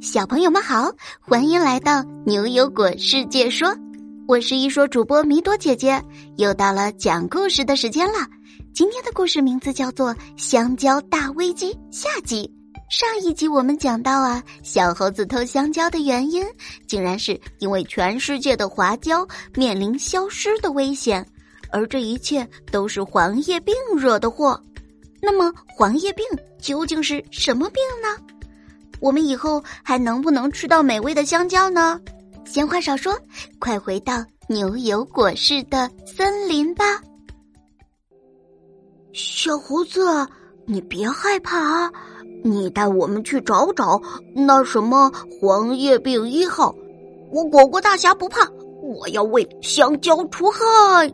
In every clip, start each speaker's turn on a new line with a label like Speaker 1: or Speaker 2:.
Speaker 1: 小朋友们好，欢迎来到牛油果世界说。我是一说主播米朵姐姐，又到了讲故事的时间了。今天的故事名字叫做《香蕉大危机》下集。上一集我们讲到啊，小猴子偷香蕉的原因，竟然是因为全世界的花椒面临消失的危险，而这一切都是黄叶病惹的祸。那么，黄叶病究竟是什么病呢？我们以后还能不能吃到美味的香蕉呢？闲话少说，快回到牛油果市的森林吧。
Speaker 2: 小猴子，你别害怕啊！你带我们去找找那什么黄叶病一号。我果果大侠不怕，我要为香蕉除害。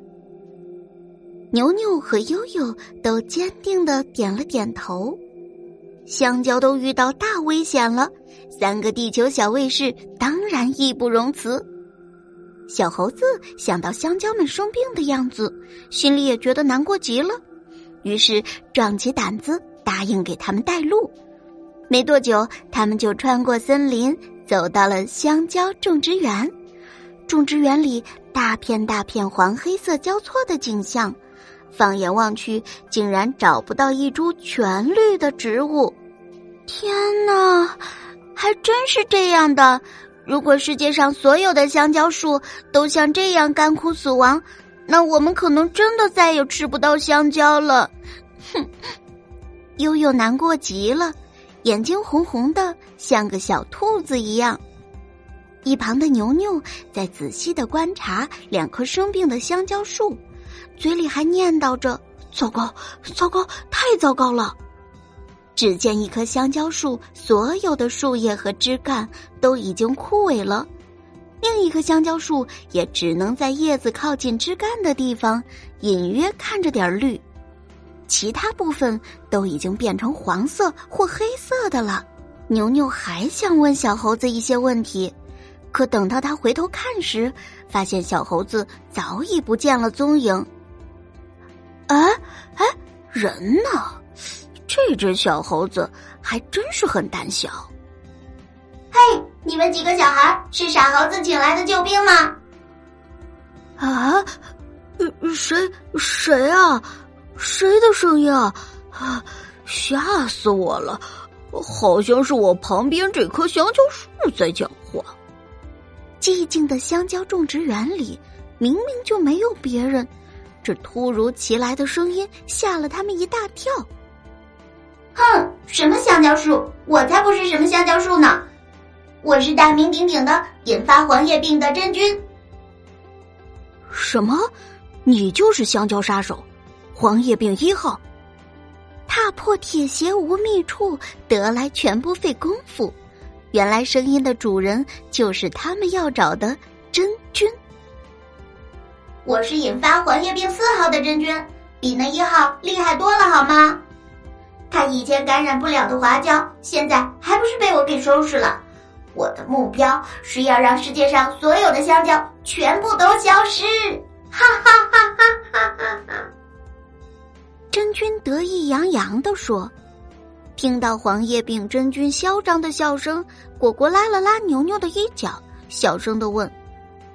Speaker 1: 牛牛和悠悠都坚定的点了点头。香蕉都遇到大危险了。三个地球小卫士当然义不容辞。小猴子想到香蕉们生病的样子，心里也觉得难过极了，于是壮起胆子答应给他们带路。没多久，他们就穿过森林，走到了香蕉种植园。种植园里大片大片黄黑色交错的景象，放眼望去，竟然找不到一株全绿的植物。天哪！还真是这样的。如果世界上所有的香蕉树都像这样干枯死亡，那我们可能真的再也吃不到香蕉了。哼，悠悠难过极了，眼睛红红的，像个小兔子一样。一旁的牛牛在仔细的观察两棵生病的香蕉树，嘴里还念叨着：“
Speaker 2: 糟糕，糟糕，太糟糕了。”
Speaker 1: 只见一棵香蕉树，所有的树叶和枝干都已经枯萎了；另一棵香蕉树也只能在叶子靠近枝干的地方隐约看着点绿，其他部分都已经变成黄色或黑色的了。牛牛还想问小猴子一些问题，可等到他回头看时，发现小猴子早已不见了踪影。
Speaker 2: 哎哎，人呢？这只小猴子还真是很胆小。
Speaker 3: 嘿，你们几个小孩是傻猴子请来的救兵吗？
Speaker 2: 啊，谁谁啊？谁的声音啊？啊，吓死我了！好像是我旁边这棵香蕉树在讲话。
Speaker 1: 寂静的香蕉种植园里，明明就没有别人，这突如其来的声音吓了他们一大跳。
Speaker 3: 哼，什么香蕉树？我才不是什么香蕉树呢！我是大名鼎鼎的引发黄叶病的真菌。
Speaker 2: 什么？你就是香蕉杀手，黄叶病一号？
Speaker 1: 踏破铁鞋无觅处，得来全不费工夫。原来声音的主人就是他们要找的真菌。
Speaker 3: 我是引发黄叶病四号的真菌，比那一号厉害多了，好吗？他以前感染不了的花椒，现在还不是被我给收拾了？我的目标是要让世界上所有的香蕉全部都消失！哈哈哈哈哈哈！
Speaker 1: 真菌得意洋洋地说。听到黄叶病真菌嚣张的笑声，果果拉了拉牛牛的衣角，小声的问：“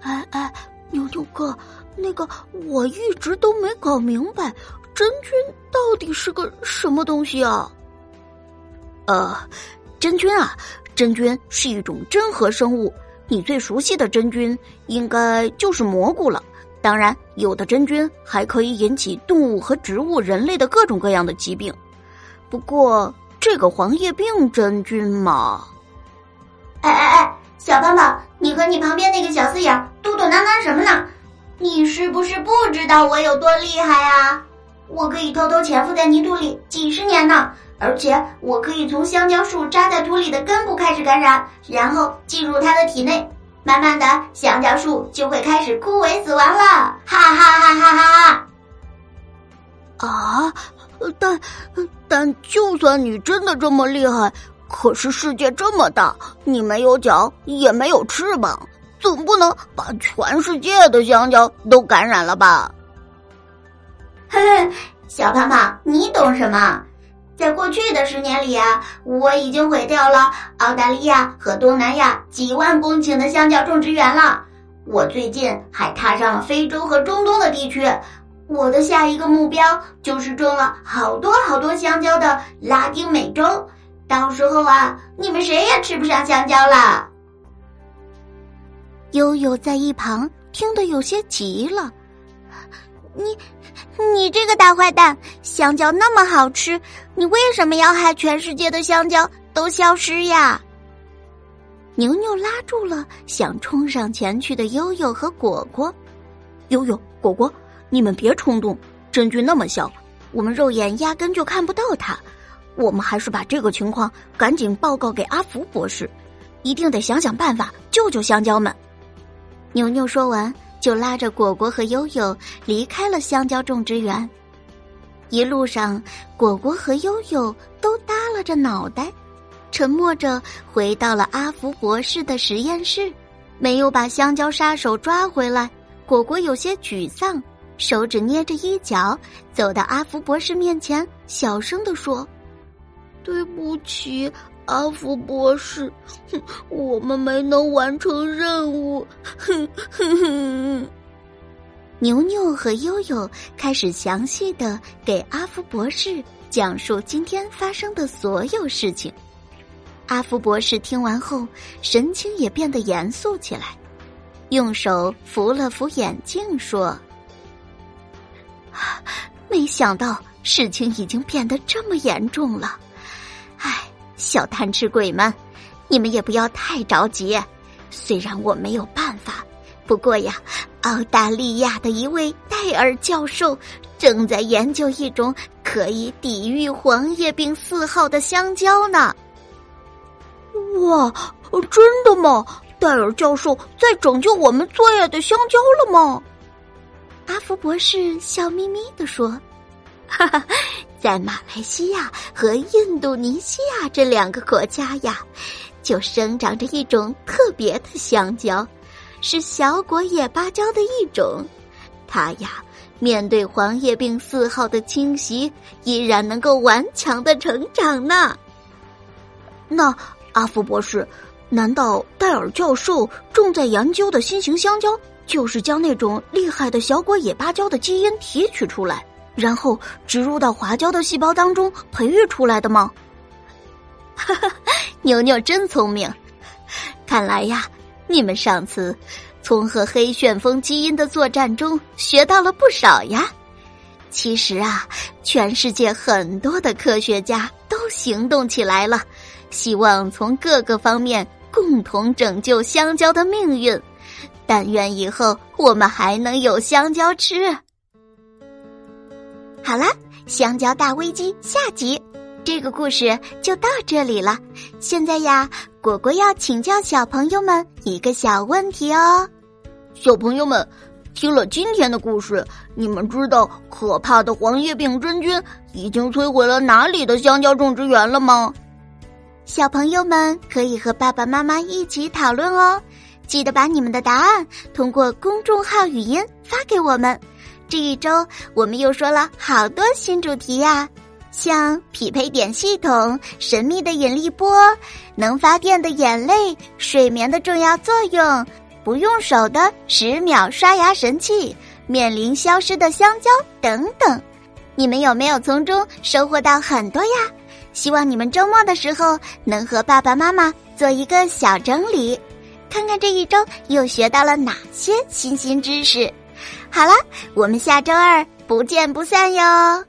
Speaker 2: 哎哎，牛牛哥，那个我一直都没搞明白。”真菌到底是个什么东西啊？呃，真菌啊，真菌是一种真核生物。你最熟悉的真菌应该就是蘑菇了。当然，有的真菌还可以引起动物和植物、人类的各种各样的疾病。不过，这个黄叶病真菌嘛……
Speaker 3: 哎哎哎，小胖胖，你和你旁边那个小四眼嘟嘟囔囔什么呢？你是不是不知道我有多厉害啊？我可以偷偷潜伏在泥土里几十年呢，而且我可以从香蕉树扎在土里的根部开始感染，然后进入它的体内，慢慢的香蕉树就会开始枯萎死亡了，哈哈哈哈哈！
Speaker 2: 啊，但但就算你真的这么厉害，可是世界这么大，你没有脚也没有翅膀，总不能把全世界的香蕉都感染了吧？
Speaker 3: 哼，小胖胖，你懂什么？在过去的十年里啊，我已经毁掉了澳大利亚和东南亚几万公顷的香蕉种植园了。我最近还踏上了非洲和中东的地区。我的下一个目标就是种了好多好多香蕉的拉丁美洲。到时候啊，你们谁也吃不上香蕉了。
Speaker 1: 悠悠在一旁听得有些急了，
Speaker 2: 你，你这个大坏蛋！香蕉那么好吃，你为什么要害全世界的香蕉都消失呀？
Speaker 1: 牛牛拉住了想冲上前去的悠悠和果果。
Speaker 4: 悠悠、果果，你们别冲动，真菌那么小，我们肉眼压根就看不到它。我们还是把这个情况赶紧报告给阿福博士，一定得想想办法救救香蕉们。
Speaker 1: 牛牛说完，就拉着果果和悠悠离开了香蕉种植园。一路上，果果和悠悠都耷拉着脑袋，沉默着回到了阿福博士的实验室。没有把香蕉杀手抓回来，果果有些沮丧，手指捏着衣角，走到阿福博士面前，小声的说：“
Speaker 2: 对不起。”阿福博士，哼，我们没能完成任务，哼哼哼。
Speaker 1: 牛牛和悠悠开始详细的给阿福博士讲述今天发生的所有事情。阿福博士听完后，神情也变得严肃起来，用手扶了扶眼镜，说：“没想到事情已经变得这么严重了，”小贪吃鬼们，你们也不要太着急。虽然我没有办法，不过呀，澳大利亚的一位戴尔教授正在研究一种可以抵御黄叶病四号的香蕉呢。
Speaker 2: 哇，真的吗？戴尔教授在拯救我们最爱的香蕉了吗？
Speaker 1: 阿福博士笑眯眯的说：“哈哈。”在马来西亚和印度尼西亚这两个国家呀，就生长着一种特别的香蕉，是小果野芭蕉的一种。它呀，面对黄叶病四号的侵袭，依然能够顽强的成长呢。
Speaker 4: 那阿福博士，难道戴尔教授正在研究的新型香蕉，就是将那种厉害的小果野芭蕉的基因提取出来？然后植入到花椒的细胞当中培育出来的吗？
Speaker 1: 哈哈，牛牛真聪明，看来呀，你们上次从和黑旋风基因的作战中学到了不少呀。其实啊，全世界很多的科学家都行动起来了，希望从各个方面共同拯救香蕉的命运。但愿以后我们还能有香蕉吃。好了，香蕉大危机下集，这个故事就到这里了。现在呀，果果要请教小朋友们一个小问题哦。
Speaker 4: 小朋友们，听了今天的故事，你们知道可怕的黄叶病真菌已经摧毁了哪里的香蕉种植园了吗？
Speaker 1: 小朋友们可以和爸爸妈妈一起讨论哦。记得把你们的答案通过公众号语音发给我们。这一周我们又说了好多新主题呀，像匹配点系统、神秘的引力波、能发电的眼泪、睡眠的重要作用、不用手的十秒刷牙神器、面临消失的香蕉等等。你们有没有从中收获到很多呀？希望你们周末的时候能和爸爸妈妈做一个小整理，看看这一周又学到了哪些新新知识。好了，我们下周二不见不散哟。